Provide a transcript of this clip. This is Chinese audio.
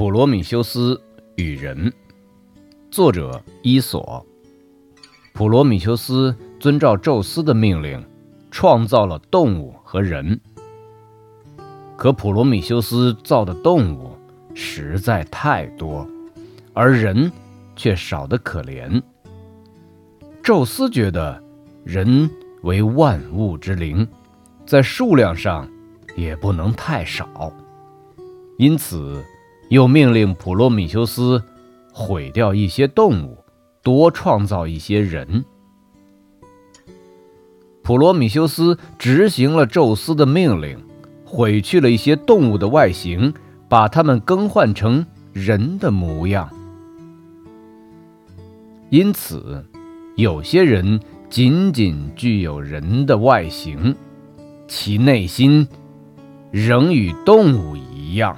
普罗米修斯与人，作者伊索。普罗米修斯遵照宙斯的命令，创造了动物和人。可普罗米修斯造的动物实在太多，而人却少得可怜。宙斯觉得人为万物之灵，在数量上也不能太少，因此。又命令普罗米修斯毁掉一些动物，多创造一些人。普罗米修斯执行了宙斯的命令，毁去了一些动物的外形，把它们更换成人的模样。因此，有些人仅仅具有人的外形，其内心仍与动物一样。